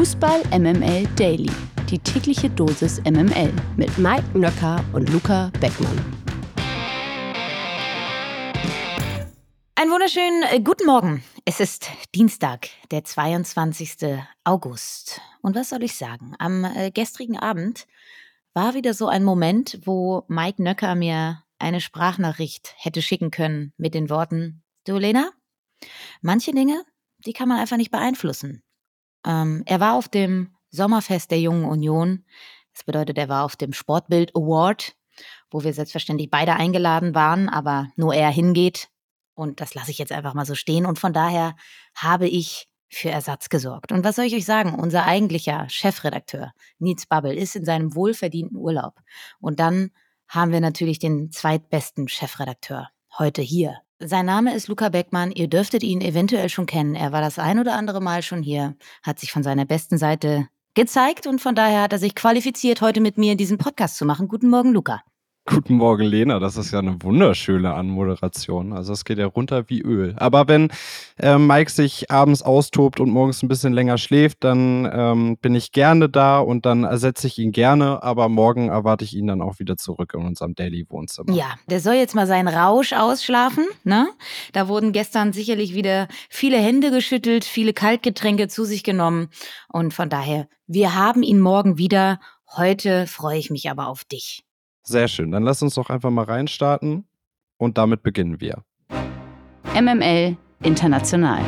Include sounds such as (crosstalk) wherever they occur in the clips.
Fußball MML Daily. Die tägliche Dosis MML mit Mike Nöcker und Luca Beckmann. Einen wunderschönen äh, guten Morgen. Es ist Dienstag, der 22. August. Und was soll ich sagen? Am äh, gestrigen Abend war wieder so ein Moment, wo Mike Nöcker mir eine Sprachnachricht hätte schicken können mit den Worten, du Lena, manche Dinge, die kann man einfach nicht beeinflussen. Ähm, er war auf dem Sommerfest der Jungen Union. Das bedeutet, er war auf dem Sportbild Award, wo wir selbstverständlich beide eingeladen waren, aber nur er hingeht. Und das lasse ich jetzt einfach mal so stehen. Und von daher habe ich für Ersatz gesorgt. Und was soll ich euch sagen? Unser eigentlicher Chefredakteur, Nils Babbel, ist in seinem wohlverdienten Urlaub. Und dann haben wir natürlich den zweitbesten Chefredakteur heute hier sein Name ist Luca Beckmann. Ihr dürftet ihn eventuell schon kennen. Er war das ein oder andere Mal schon hier, hat sich von seiner besten Seite gezeigt und von daher hat er sich qualifiziert, heute mit mir diesen Podcast zu machen. Guten Morgen, Luca. Guten Morgen, Lena. Das ist ja eine wunderschöne Anmoderation. Also es geht ja runter wie Öl. Aber wenn äh, Mike sich abends austobt und morgens ein bisschen länger schläft, dann ähm, bin ich gerne da und dann ersetze ich ihn gerne. Aber morgen erwarte ich ihn dann auch wieder zurück in unserem Daily-Wohnzimmer. Ja, der soll jetzt mal seinen Rausch ausschlafen. Ne? Da wurden gestern sicherlich wieder viele Hände geschüttelt, viele Kaltgetränke zu sich genommen. Und von daher, wir haben ihn morgen wieder. Heute freue ich mich aber auf dich. Sehr schön. Dann lass uns doch einfach mal reinstarten und damit beginnen wir. MML International.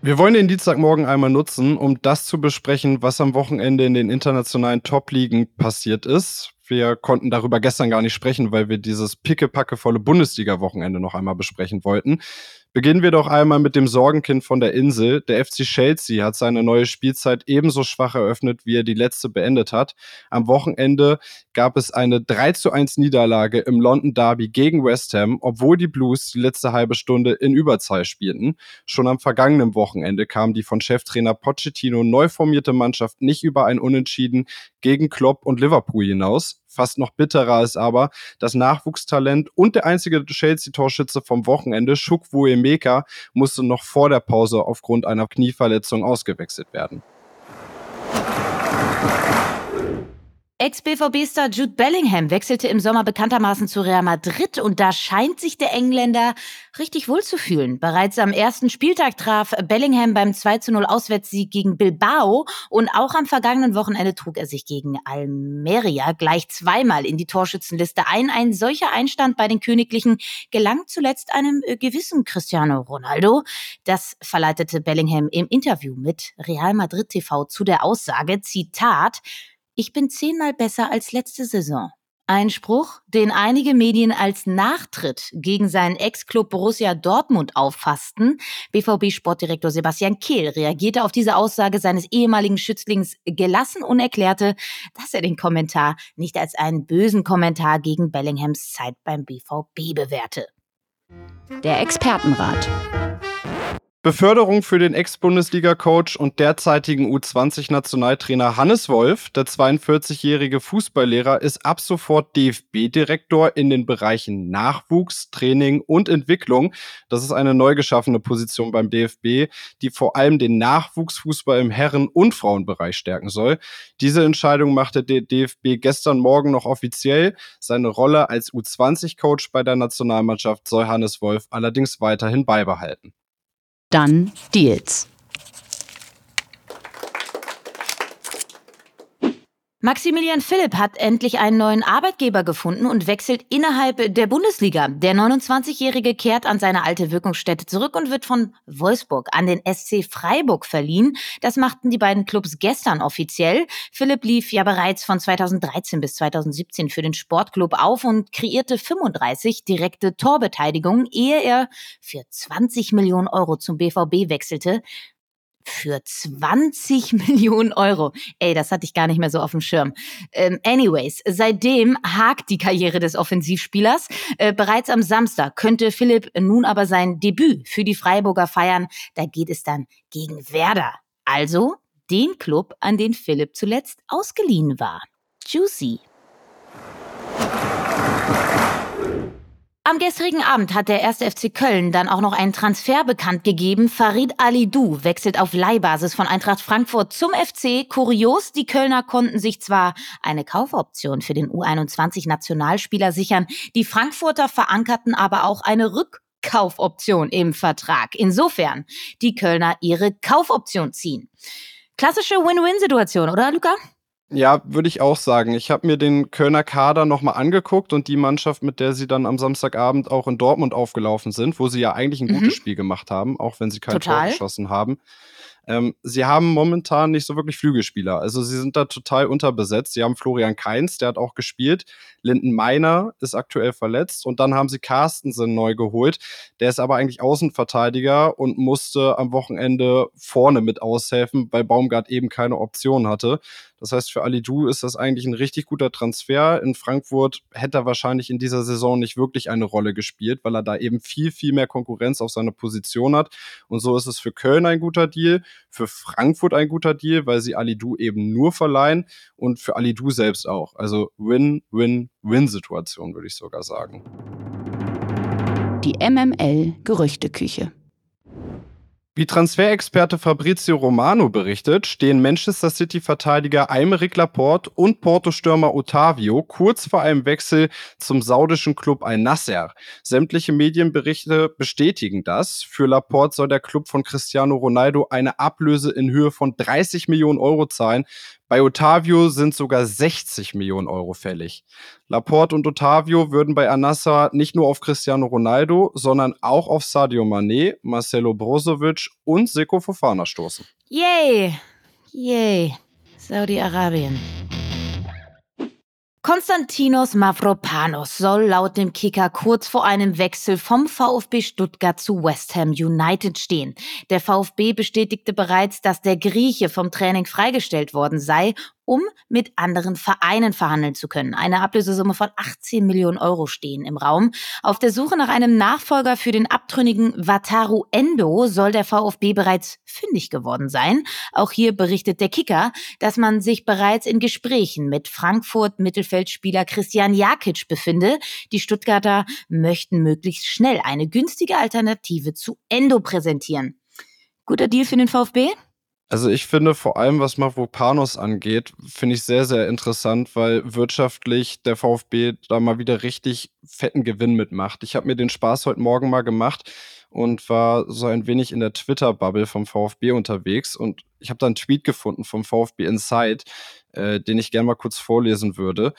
Wir wollen den Dienstagmorgen einmal nutzen, um das zu besprechen, was am Wochenende in den internationalen Top-Ligen passiert ist. Wir konnten darüber gestern gar nicht sprechen, weil wir dieses pickepackevolle Bundesliga-Wochenende noch einmal besprechen wollten. Beginnen wir doch einmal mit dem Sorgenkind von der Insel. Der FC Chelsea hat seine neue Spielzeit ebenso schwach eröffnet, wie er die letzte beendet hat. Am Wochenende gab es eine 3 zu 1 Niederlage im London Derby gegen West Ham, obwohl die Blues die letzte halbe Stunde in Überzahl spielten. Schon am vergangenen Wochenende kam die von Cheftrainer Pochettino neu formierte Mannschaft nicht über ein Unentschieden gegen Klopp und Liverpool hinaus. Fast noch bitterer ist aber, das Nachwuchstalent und der einzige Chelsea-Torschütze vom Wochenende, Shuk Emeka, musste noch vor der Pause aufgrund einer Knieverletzung ausgewechselt werden. Ex-BVB-Star Jude Bellingham wechselte im Sommer bekanntermaßen zu Real Madrid und da scheint sich der Engländer richtig wohl zu fühlen. Bereits am ersten Spieltag traf Bellingham beim 2 zu 0 Auswärtssieg gegen Bilbao und auch am vergangenen Wochenende trug er sich gegen Almeria gleich zweimal in die Torschützenliste ein. Ein solcher Einstand bei den Königlichen gelang zuletzt einem gewissen Cristiano Ronaldo. Das verleitete Bellingham im Interview mit Real Madrid TV zu der Aussage, Zitat, ich bin zehnmal besser als letzte Saison. Ein Spruch, den einige Medien als Nachtritt gegen seinen Ex-Club Borussia Dortmund auffassten. BVB-Sportdirektor Sebastian Kehl reagierte auf diese Aussage seines ehemaligen Schützlings gelassen und erklärte, dass er den Kommentar nicht als einen bösen Kommentar gegen Bellinghams Zeit beim BVB bewerte. Der Expertenrat. Beförderung für den Ex-Bundesliga-Coach und derzeitigen U20-Nationaltrainer Hannes Wolf, der 42-jährige Fußballlehrer, ist ab sofort DFB-Direktor in den Bereichen Nachwuchs, Training und Entwicklung. Das ist eine neu geschaffene Position beim DFB, die vor allem den Nachwuchsfußball im Herren- und Frauenbereich stärken soll. Diese Entscheidung machte der DFB gestern Morgen noch offiziell. Seine Rolle als U20-Coach bei der Nationalmannschaft soll Hannes Wolf allerdings weiterhin beibehalten. Dann Deals. Maximilian Philipp hat endlich einen neuen Arbeitgeber gefunden und wechselt innerhalb der Bundesliga. Der 29-Jährige kehrt an seine alte Wirkungsstätte zurück und wird von Wolfsburg an den SC Freiburg verliehen. Das machten die beiden Clubs gestern offiziell. Philipp lief ja bereits von 2013 bis 2017 für den Sportclub auf und kreierte 35 direkte Torbeteiligungen, ehe er für 20 Millionen Euro zum BVB wechselte für 20 (laughs) Millionen Euro. Ey, das hatte ich gar nicht mehr so auf dem Schirm. Ähm, anyways, seitdem hakt die Karriere des Offensivspielers. Äh, bereits am Samstag könnte Philipp nun aber sein Debüt für die Freiburger feiern. Da geht es dann gegen Werder. Also den Club, an den Philipp zuletzt ausgeliehen war. Juicy. Am gestrigen Abend hat der 1. FC Köln dann auch noch einen Transfer bekannt gegeben. Farid Alidou wechselt auf Leihbasis von Eintracht Frankfurt zum FC. Kurios, die Kölner konnten sich zwar eine Kaufoption für den U21-Nationalspieler sichern, die Frankfurter verankerten aber auch eine Rückkaufoption im Vertrag. Insofern die Kölner ihre Kaufoption ziehen. Klassische Win-Win-Situation, oder Luca? Ja, würde ich auch sagen. Ich habe mir den Kölner Kader nochmal angeguckt und die Mannschaft, mit der sie dann am Samstagabend auch in Dortmund aufgelaufen sind, wo sie ja eigentlich ein mhm. gutes Spiel gemacht haben, auch wenn sie kein Total. Tor geschossen haben. Ähm, sie haben momentan nicht so wirklich Flügelspieler. Also sie sind da total unterbesetzt. Sie haben Florian Kainz, der hat auch gespielt. Linden Meiner ist aktuell verletzt. Und dann haben sie Carstensen neu geholt. Der ist aber eigentlich Außenverteidiger und musste am Wochenende vorne mit aushelfen, weil Baumgart eben keine Option hatte. Das heißt, für Alidou ist das eigentlich ein richtig guter Transfer. In Frankfurt hätte er wahrscheinlich in dieser Saison nicht wirklich eine Rolle gespielt, weil er da eben viel, viel mehr Konkurrenz auf seiner Position hat. Und so ist es für Köln ein guter Deal, für Frankfurt ein guter Deal, weil sie Alidou eben nur verleihen und für Alidou selbst auch. Also Win-Win-Win-Situation, würde ich sogar sagen. Die MML Gerüchteküche. Wie Transferexperte Fabrizio Romano berichtet, stehen Manchester City-Verteidiger Aymeric Laporte und Porto-Stürmer Otavio kurz vor einem Wechsel zum saudischen Club Al-Nasser. Sämtliche Medienberichte bestätigen das. Für Laporte soll der Club von Cristiano Ronaldo eine Ablöse in Höhe von 30 Millionen Euro zahlen, bei Otavio sind sogar 60 Millionen Euro fällig. Laporte und Otavio würden bei Anassa nicht nur auf Cristiano Ronaldo, sondern auch auf Sadio Mané, Marcelo Brozovic und Seko Fofana stoßen. Yay! Yay! Saudi-Arabien. Konstantinos Mavropanos soll laut dem Kicker kurz vor einem Wechsel vom VfB Stuttgart zu West Ham United stehen. Der VfB bestätigte bereits, dass der Grieche vom Training freigestellt worden sei um mit anderen Vereinen verhandeln zu können. Eine Ablösesumme von 18 Millionen Euro stehen im Raum. Auf der Suche nach einem Nachfolger für den abtrünnigen Wataru Endo soll der VfB bereits fündig geworden sein. Auch hier berichtet der Kicker, dass man sich bereits in Gesprächen mit Frankfurt Mittelfeldspieler Christian Jakic befinde. Die Stuttgarter möchten möglichst schnell eine günstige Alternative zu Endo präsentieren. Guter Deal für den VfB? Also ich finde vor allem, was Mavropanos angeht, finde ich sehr, sehr interessant, weil wirtschaftlich der VfB da mal wieder richtig fetten Gewinn mitmacht. Ich habe mir den Spaß heute Morgen mal gemacht und war so ein wenig in der Twitter-Bubble vom VfB unterwegs und ich habe da einen Tweet gefunden vom VfB Inside, äh, den ich gerne mal kurz vorlesen würde.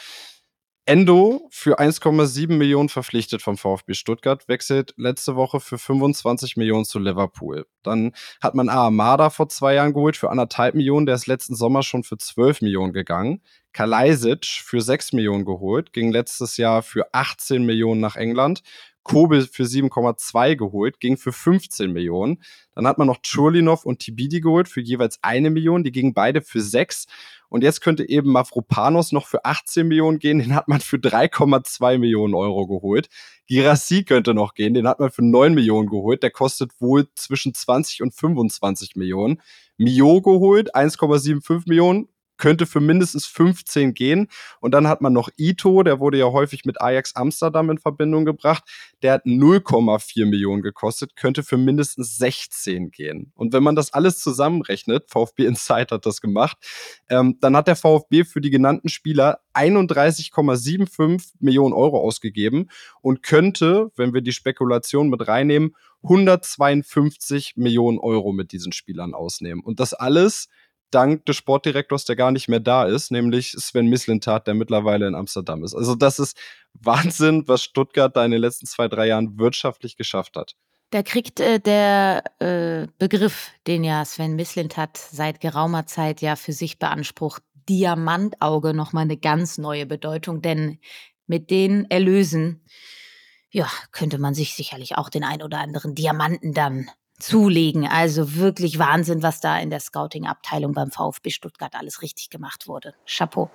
Endo für 1,7 Millionen verpflichtet vom VfB Stuttgart, wechselt letzte Woche für 25 Millionen zu Liverpool. Dann hat man Ahamada vor zwei Jahren geholt für anderthalb Millionen, der ist letzten Sommer schon für 12 Millionen gegangen. Kalajdzic für 6 Millionen geholt, ging letztes Jahr für 18 Millionen nach England. Kobel für 7,2 geholt, ging für 15 Millionen. Dann hat man noch Churlinov und Tibidi geholt für jeweils eine Million, die gingen beide für 6. Und jetzt könnte eben Mafropanos noch für 18 Millionen gehen, den hat man für 3,2 Millionen Euro geholt. Girassi könnte noch gehen, den hat man für 9 Millionen geholt, der kostet wohl zwischen 20 und 25 Millionen. Mio geholt, 1,75 Millionen, könnte für mindestens 15 gehen. Und dann hat man noch Ito, der wurde ja häufig mit Ajax Amsterdam in Verbindung gebracht. Der hat 0,4 Millionen gekostet, könnte für mindestens 16 gehen. Und wenn man das alles zusammenrechnet, VfB Insight hat das gemacht, ähm, dann hat der VfB für die genannten Spieler 31,75 Millionen Euro ausgegeben und könnte, wenn wir die Spekulation mit reinnehmen, 152 Millionen Euro mit diesen Spielern ausnehmen. Und das alles dank des Sportdirektors, der gar nicht mehr da ist, nämlich Sven Mislintat, der mittlerweile in Amsterdam ist. Also das ist (laughs) Wahnsinn, was Stuttgart da in den letzten zwei, drei Jahren wirtschaftlich geschafft hat. Da kriegt äh, der äh, Begriff, den ja Sven Mislintat seit geraumer Zeit ja für sich beansprucht, Diamantauge nochmal eine ganz neue Bedeutung, denn mit den Erlösen, ja, könnte man sich sicherlich auch den ein oder anderen Diamanten dann zulegen. Also wirklich Wahnsinn, was da in der Scouting-Abteilung beim VfB Stuttgart alles richtig gemacht wurde. Chapeau.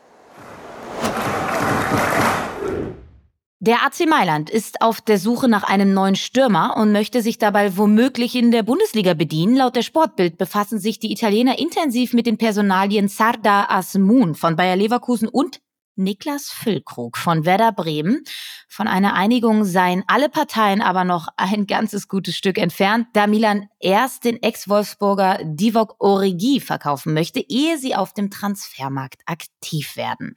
Der AC Mailand ist auf der Suche nach einem neuen Stürmer und möchte sich dabei womöglich in der Bundesliga bedienen. Laut der Sportbild befassen sich die Italiener intensiv mit den Personalien Sarda Asmun von Bayer Leverkusen und Niklas Füllkrug von Werder Bremen. Von einer Einigung seien alle Parteien aber noch ein ganzes gutes Stück entfernt, da Milan erst den Ex-Wolfsburger Divok Origi verkaufen möchte, ehe sie auf dem Transfermarkt aktiv werden.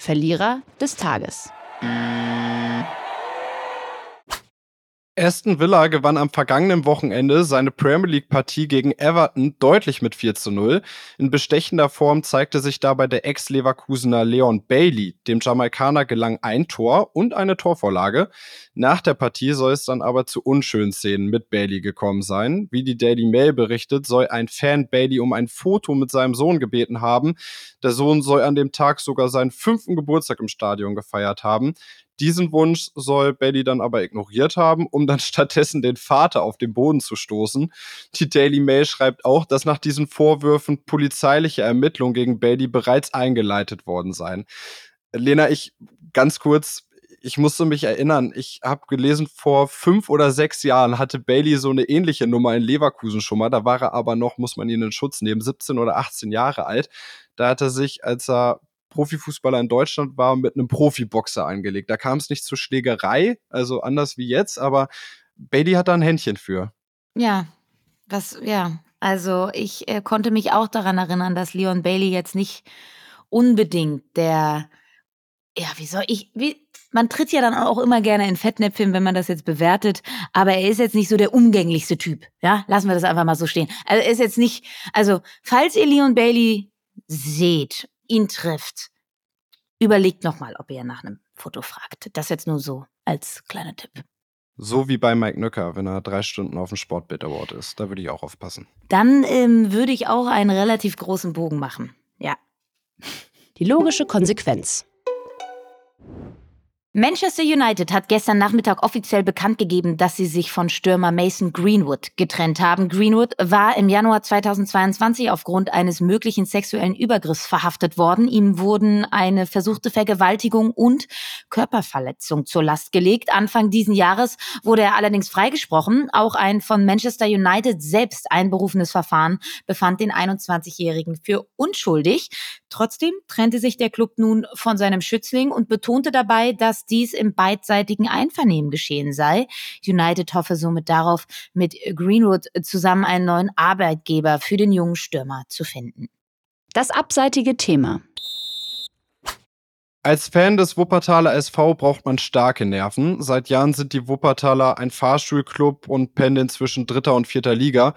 Verlierer des Tages. Aston Villa gewann am vergangenen Wochenende seine Premier League-Partie gegen Everton deutlich mit 4 zu 0. In bestechender Form zeigte sich dabei der Ex-Leverkusener Leon Bailey. Dem Jamaikaner gelang ein Tor und eine Torvorlage. Nach der Partie soll es dann aber zu unschönen Szenen mit Bailey gekommen sein. Wie die Daily Mail berichtet, soll ein Fan Bailey um ein Foto mit seinem Sohn gebeten haben. Der Sohn soll an dem Tag sogar seinen fünften Geburtstag im Stadion gefeiert haben. Diesen Wunsch soll Bailey dann aber ignoriert haben, um dann (laughs) stattdessen den Vater auf den Boden zu stoßen. Die Daily Mail schreibt auch, dass nach diesen Vorwürfen polizeiliche Ermittlungen gegen Bailey bereits eingeleitet worden seien. Lena, ich ganz kurz, ich musste mich erinnern, ich habe gelesen, vor fünf oder sechs Jahren hatte Bailey so eine ähnliche Nummer in Leverkusen schon mal. Da war er aber noch, muss man ihn in Schutz nehmen, 17 oder 18 Jahre alt. Da hat er sich, als er Profifußballer in Deutschland war, mit einem Profiboxer angelegt. Da kam es nicht zur Schlägerei, also anders wie jetzt, aber Bailey hat da ein Händchen für. Ja, was, ja. Also ich äh, konnte mich auch daran erinnern, dass Leon Bailey jetzt nicht unbedingt der, ja, wie soll ich, wie, man tritt ja dann auch immer gerne in Fettnäpfchen, wenn man das jetzt bewertet, aber er ist jetzt nicht so der umgänglichste Typ. Ja, lassen wir das einfach mal so stehen. Also er ist jetzt nicht, also falls ihr Leon Bailey seht ihn trifft, überlegt nochmal, ob ihr nach einem Foto fragt. Das jetzt nur so als kleiner Tipp. So wie bei Mike Nöcker, wenn er drei Stunden auf dem Sportbild Award ist. Da würde ich auch aufpassen. Dann ähm, würde ich auch einen relativ großen Bogen machen. Ja. Die logische Konsequenz. Manchester United hat gestern Nachmittag offiziell bekannt gegeben, dass sie sich von Stürmer Mason Greenwood getrennt haben. Greenwood war im Januar 2022 aufgrund eines möglichen sexuellen Übergriffs verhaftet worden. Ihm wurden eine versuchte Vergewaltigung und Körperverletzung zur Last gelegt. Anfang diesen Jahres wurde er allerdings freigesprochen. Auch ein von Manchester United selbst einberufenes Verfahren befand den 21-Jährigen für unschuldig. Trotzdem trennte sich der Club nun von seinem Schützling und betonte dabei, dass dass dies im beidseitigen Einvernehmen geschehen sei. United hoffe somit darauf, mit Greenwood zusammen einen neuen Arbeitgeber für den jungen Stürmer zu finden. Das abseitige Thema. Als Fan des Wuppertaler SV braucht man starke Nerven. Seit Jahren sind die Wuppertaler ein Fahrstuhlclub und pendeln zwischen dritter und vierter Liga.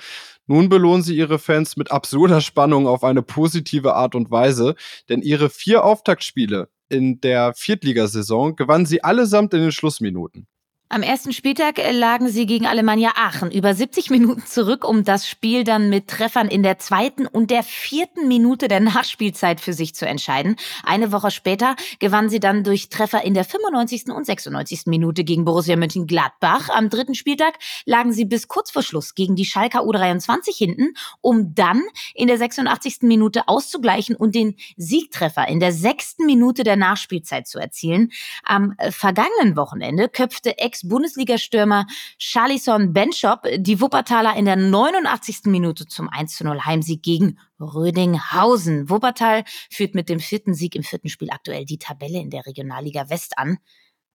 Nun belohnen sie ihre Fans mit absurder Spannung auf eine positive Art und Weise, denn ihre vier Auftaktspiele in der Viertligasaison gewannen sie allesamt in den Schlussminuten. Am ersten Spieltag äh, lagen sie gegen Alemannia Aachen über 70 Minuten zurück, um das Spiel dann mit Treffern in der zweiten und der vierten Minute der Nachspielzeit für sich zu entscheiden. Eine Woche später gewannen sie dann durch Treffer in der 95. und 96. Minute gegen Borussia Mönchengladbach. Am dritten Spieltag lagen sie bis kurz vor Schluss gegen die Schalker U23 hinten, um dann in der 86. Minute auszugleichen und den Siegtreffer in der sechsten Minute der Nachspielzeit zu erzielen. Am äh, vergangenen Wochenende köpfte Ex Bundesliga-Stürmer Charlison Benchop die Wuppertaler in der 89. Minute zum 1 zu 0 Heimsieg gegen Rödinghausen. Wuppertal führt mit dem vierten Sieg im vierten Spiel aktuell die Tabelle in der Regionalliga West an.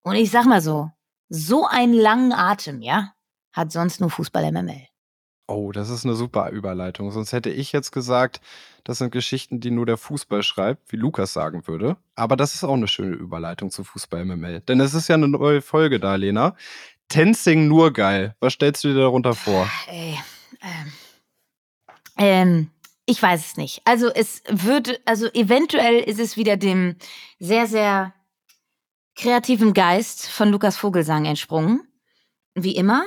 Und ich sag mal so, so einen langen Atem, ja, hat sonst nur Fußball MML. Oh, das ist eine super Überleitung. Sonst hätte ich jetzt gesagt, das sind Geschichten, die nur der Fußball schreibt, wie Lukas sagen würde. Aber das ist auch eine schöne Überleitung zu Fußball MML. Denn es ist ja eine neue Folge da, Lena. Tensing nur geil. Was stellst du dir darunter vor? Ey, ähm, ähm, ich weiß es nicht. Also es würde, also eventuell ist es wieder dem sehr, sehr kreativen Geist von Lukas Vogelsang entsprungen. Wie immer.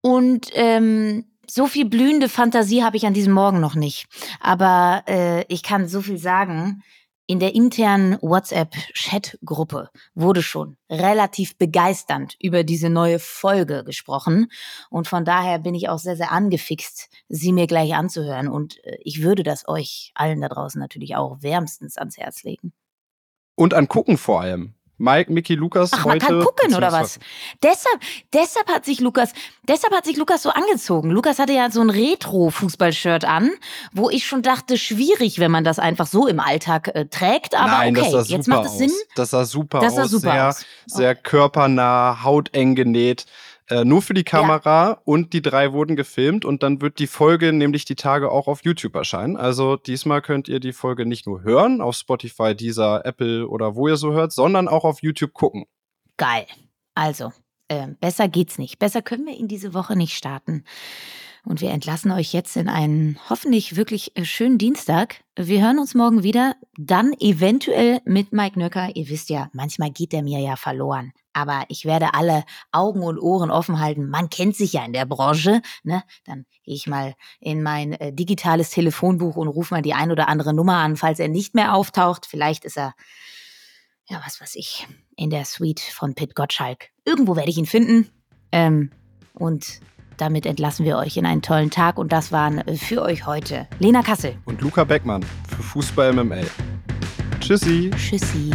Und ähm, so viel blühende Fantasie habe ich an diesem Morgen noch nicht. Aber äh, ich kann so viel sagen. in der internen WhatsApp-Chat-Gruppe wurde schon relativ begeisternd über diese neue Folge gesprochen. Und von daher bin ich auch sehr, sehr angefixt, sie mir gleich anzuhören. Und äh, ich würde das euch allen da draußen natürlich auch wärmstens ans Herz legen. Und angucken vor allem. Mike, Mickey, Lukas Ach, heute. man kann gucken oder was? Deshalb, deshalb hat sich Lukas, deshalb hat sich Lukas so angezogen. Lukas hatte ja so ein Retro-Fußballshirt an, wo ich schon dachte, schwierig, wenn man das einfach so im Alltag äh, trägt. Aber Nein, okay, das sah jetzt macht es Sinn. Das sah super Das sah aus. super sehr, aus. sehr körpernah, hauteng genäht. Äh, nur für die Kamera und die drei wurden gefilmt und dann wird die Folge nämlich die Tage auch auf YouTube erscheinen. Also diesmal könnt ihr die Folge nicht nur hören auf Spotify, dieser Apple oder wo ihr so hört, sondern auch auf YouTube gucken. Geil. Also, äh, besser geht's nicht. Besser können wir in diese Woche nicht starten. Und wir entlassen euch jetzt in einen hoffentlich wirklich äh, schönen Dienstag. Wir hören uns morgen wieder, dann eventuell mit Mike Nöcker. Ihr wisst ja, manchmal geht der mir ja verloren. Aber ich werde alle Augen und Ohren offen halten. Man kennt sich ja in der Branche. Ne? Dann gehe ich mal in mein äh, digitales Telefonbuch und rufe mal die ein oder andere Nummer an, falls er nicht mehr auftaucht. Vielleicht ist er, ja, was weiß ich, in der Suite von Pit Gottschalk. Irgendwo werde ich ihn finden. Ähm, und damit entlassen wir euch in einen tollen Tag und das waren für euch heute Lena Kassel und Luca Beckmann für Fußball MML. Tschüssi. Tschüssi.